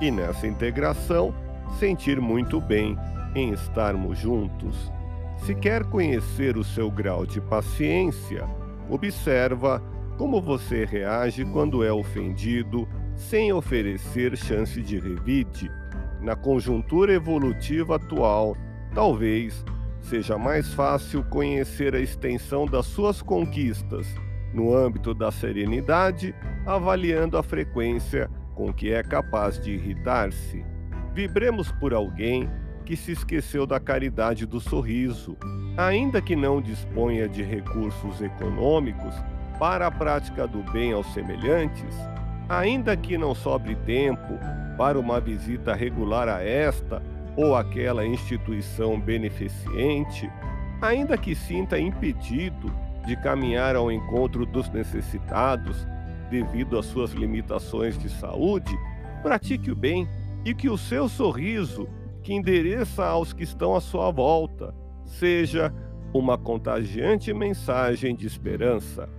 e nessa integração sentir muito bem em estarmos juntos. Se quer conhecer o seu grau de paciência, observa como você reage quando é ofendido sem oferecer chance de revide. Na conjuntura evolutiva atual, talvez seja mais fácil conhecer a extensão das suas conquistas no âmbito da serenidade, avaliando a frequência com que é capaz de irritar-se. Vibremos por alguém que se esqueceu da caridade do sorriso, ainda que não disponha de recursos econômicos para a prática do bem aos semelhantes, ainda que não sobre tempo para uma visita regular a esta ou aquela instituição beneficente, ainda que sinta impedido de caminhar ao encontro dos necessitados devido às suas limitações de saúde, pratique o bem e que o seu sorriso que endereça aos que estão à sua volta, seja uma contagiante mensagem de esperança.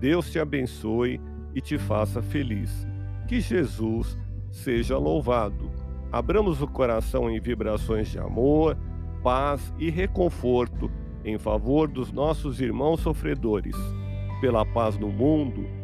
Deus te abençoe e te faça feliz. Que Jesus seja louvado. Abramos o coração em vibrações de amor, paz e reconforto em favor dos nossos irmãos sofredores, pela paz no mundo,